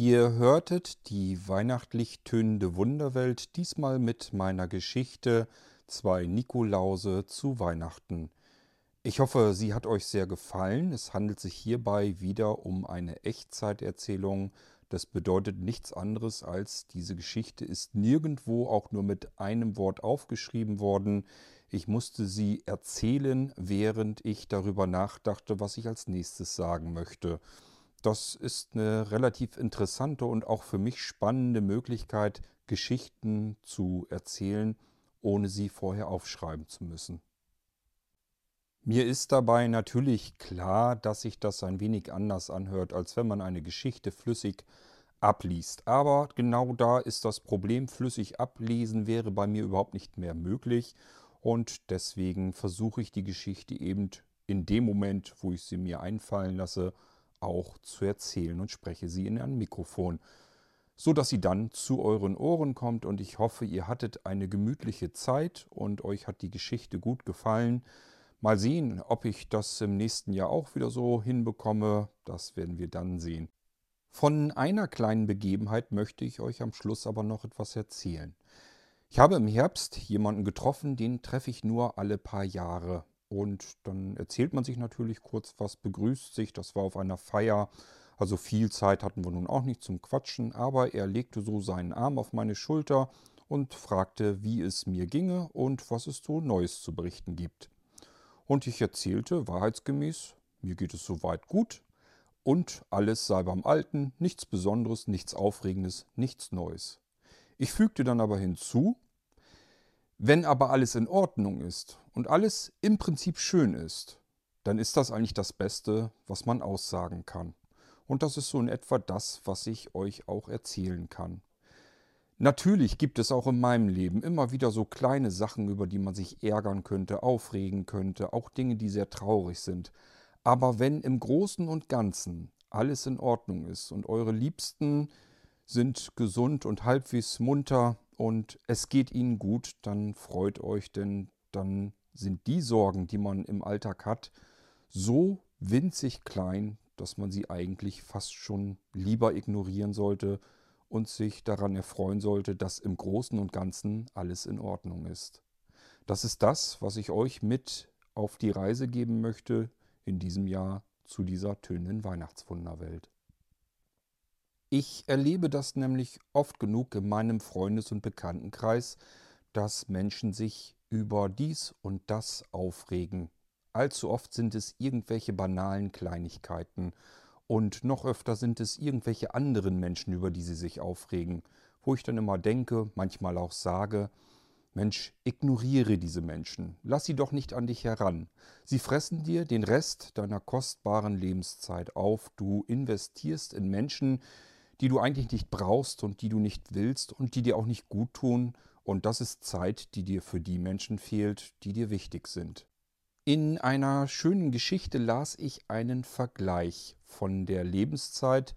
Ihr hörtet die weihnachtlich tönende Wunderwelt, diesmal mit meiner Geschichte Zwei Nikolause zu Weihnachten. Ich hoffe, sie hat euch sehr gefallen. Es handelt sich hierbei wieder um eine Echtzeiterzählung. Das bedeutet nichts anderes als diese Geschichte ist nirgendwo auch nur mit einem Wort aufgeschrieben worden. Ich musste sie erzählen, während ich darüber nachdachte, was ich als nächstes sagen möchte. Das ist eine relativ interessante und auch für mich spannende Möglichkeit, Geschichten zu erzählen, ohne sie vorher aufschreiben zu müssen. Mir ist dabei natürlich klar, dass sich das ein wenig anders anhört, als wenn man eine Geschichte flüssig abliest. Aber genau da ist das Problem, flüssig ablesen wäre bei mir überhaupt nicht mehr möglich und deswegen versuche ich die Geschichte eben in dem Moment, wo ich sie mir einfallen lasse, auch zu erzählen und spreche sie in ein Mikrofon, so dass sie dann zu euren Ohren kommt und ich hoffe, ihr hattet eine gemütliche Zeit und euch hat die Geschichte gut gefallen. Mal sehen, ob ich das im nächsten Jahr auch wieder so hinbekomme, das werden wir dann sehen. Von einer kleinen Begebenheit möchte ich euch am Schluss aber noch etwas erzählen. Ich habe im Herbst jemanden getroffen, den treffe ich nur alle paar Jahre. Und dann erzählt man sich natürlich kurz was, begrüßt sich. Das war auf einer Feier. Also viel Zeit hatten wir nun auch nicht zum Quatschen, aber er legte so seinen Arm auf meine Schulter und fragte, wie es mir ginge und was es so Neues zu berichten gibt. Und ich erzählte wahrheitsgemäß, mir geht es soweit gut und alles sei beim Alten, nichts Besonderes, nichts Aufregendes, nichts Neues. Ich fügte dann aber hinzu, wenn aber alles in Ordnung ist und alles im Prinzip schön ist, dann ist das eigentlich das Beste, was man aussagen kann. Und das ist so in etwa das, was ich euch auch erzählen kann. Natürlich gibt es auch in meinem Leben immer wieder so kleine Sachen, über die man sich ärgern könnte, aufregen könnte, auch Dinge, die sehr traurig sind. Aber wenn im Großen und Ganzen alles in Ordnung ist und eure Liebsten sind gesund und halbwegs munter, und es geht ihnen gut, dann freut euch, denn dann sind die Sorgen, die man im Alltag hat, so winzig klein, dass man sie eigentlich fast schon lieber ignorieren sollte und sich daran erfreuen sollte, dass im Großen und Ganzen alles in Ordnung ist. Das ist das, was ich euch mit auf die Reise geben möchte in diesem Jahr zu dieser tönenden Weihnachtswunderwelt. Ich erlebe das nämlich oft genug in meinem Freundes- und Bekanntenkreis, dass Menschen sich über dies und das aufregen. Allzu oft sind es irgendwelche banalen Kleinigkeiten und noch öfter sind es irgendwelche anderen Menschen, über die sie sich aufregen, wo ich dann immer denke, manchmal auch sage, Mensch, ignoriere diese Menschen, lass sie doch nicht an dich heran. Sie fressen dir den Rest deiner kostbaren Lebenszeit auf, du investierst in Menschen, die du eigentlich nicht brauchst und die du nicht willst und die dir auch nicht gut tun. Und das ist Zeit, die dir für die Menschen fehlt, die dir wichtig sind. In einer schönen Geschichte las ich einen Vergleich von der Lebenszeit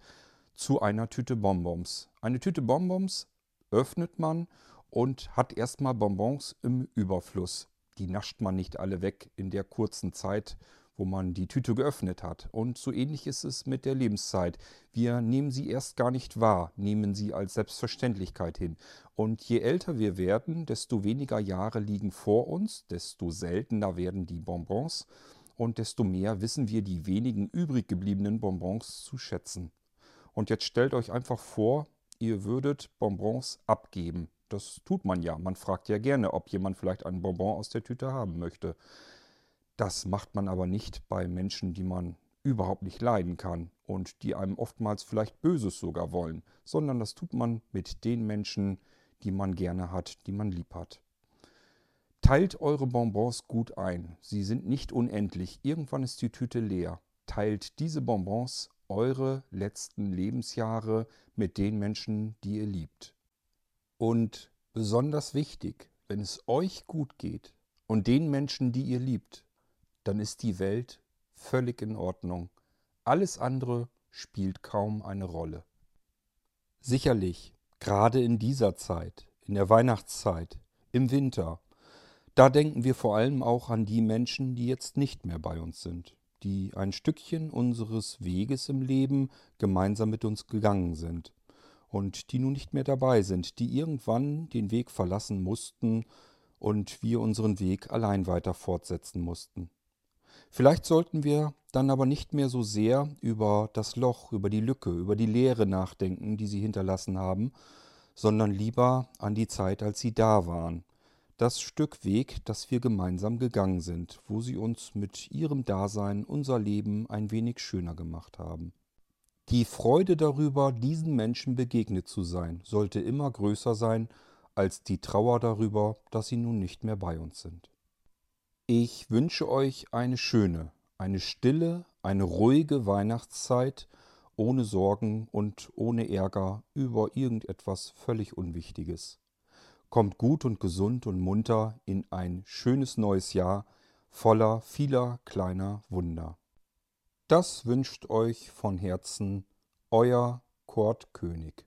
zu einer Tüte Bonbons. Eine Tüte Bonbons öffnet man und hat erstmal Bonbons im Überfluss. Die nascht man nicht alle weg in der kurzen Zeit, wo man die Tüte geöffnet hat. Und so ähnlich ist es mit der Lebenszeit. Wir nehmen sie erst gar nicht wahr, nehmen sie als Selbstverständlichkeit hin. Und je älter wir werden, desto weniger Jahre liegen vor uns, desto seltener werden die Bonbons und desto mehr wissen wir die wenigen übrig gebliebenen Bonbons zu schätzen. Und jetzt stellt euch einfach vor, ihr würdet Bonbons abgeben. Das tut man ja. Man fragt ja gerne, ob jemand vielleicht einen Bonbon aus der Tüte haben möchte. Das macht man aber nicht bei Menschen, die man überhaupt nicht leiden kann und die einem oftmals vielleicht Böses sogar wollen, sondern das tut man mit den Menschen, die man gerne hat, die man lieb hat. Teilt eure Bonbons gut ein. Sie sind nicht unendlich. Irgendwann ist die Tüte leer. Teilt diese Bonbons eure letzten Lebensjahre mit den Menschen, die ihr liebt. Und besonders wichtig, wenn es euch gut geht und den Menschen, die ihr liebt, dann ist die Welt völlig in Ordnung. Alles andere spielt kaum eine Rolle. Sicherlich, gerade in dieser Zeit, in der Weihnachtszeit, im Winter, da denken wir vor allem auch an die Menschen, die jetzt nicht mehr bei uns sind. die ein Stückchen unseres Weges im Leben gemeinsam mit uns gegangen sind und die nun nicht mehr dabei sind, die irgendwann den Weg verlassen mussten und wir unseren Weg allein weiter fortsetzen mussten. Vielleicht sollten wir dann aber nicht mehr so sehr über das Loch, über die Lücke, über die Leere nachdenken, die sie hinterlassen haben, sondern lieber an die Zeit, als sie da waren. Das Stück Weg, das wir gemeinsam gegangen sind, wo sie uns mit ihrem Dasein unser Leben ein wenig schöner gemacht haben. Die Freude darüber, diesen Menschen begegnet zu sein, sollte immer größer sein als die Trauer darüber, dass sie nun nicht mehr bei uns sind. Ich wünsche euch eine schöne, eine stille, eine ruhige Weihnachtszeit, ohne Sorgen und ohne Ärger über irgendetwas völlig Unwichtiges. Kommt gut und gesund und munter in ein schönes neues Jahr voller vieler kleiner Wunder. Das wünscht euch von Herzen euer Kurt König.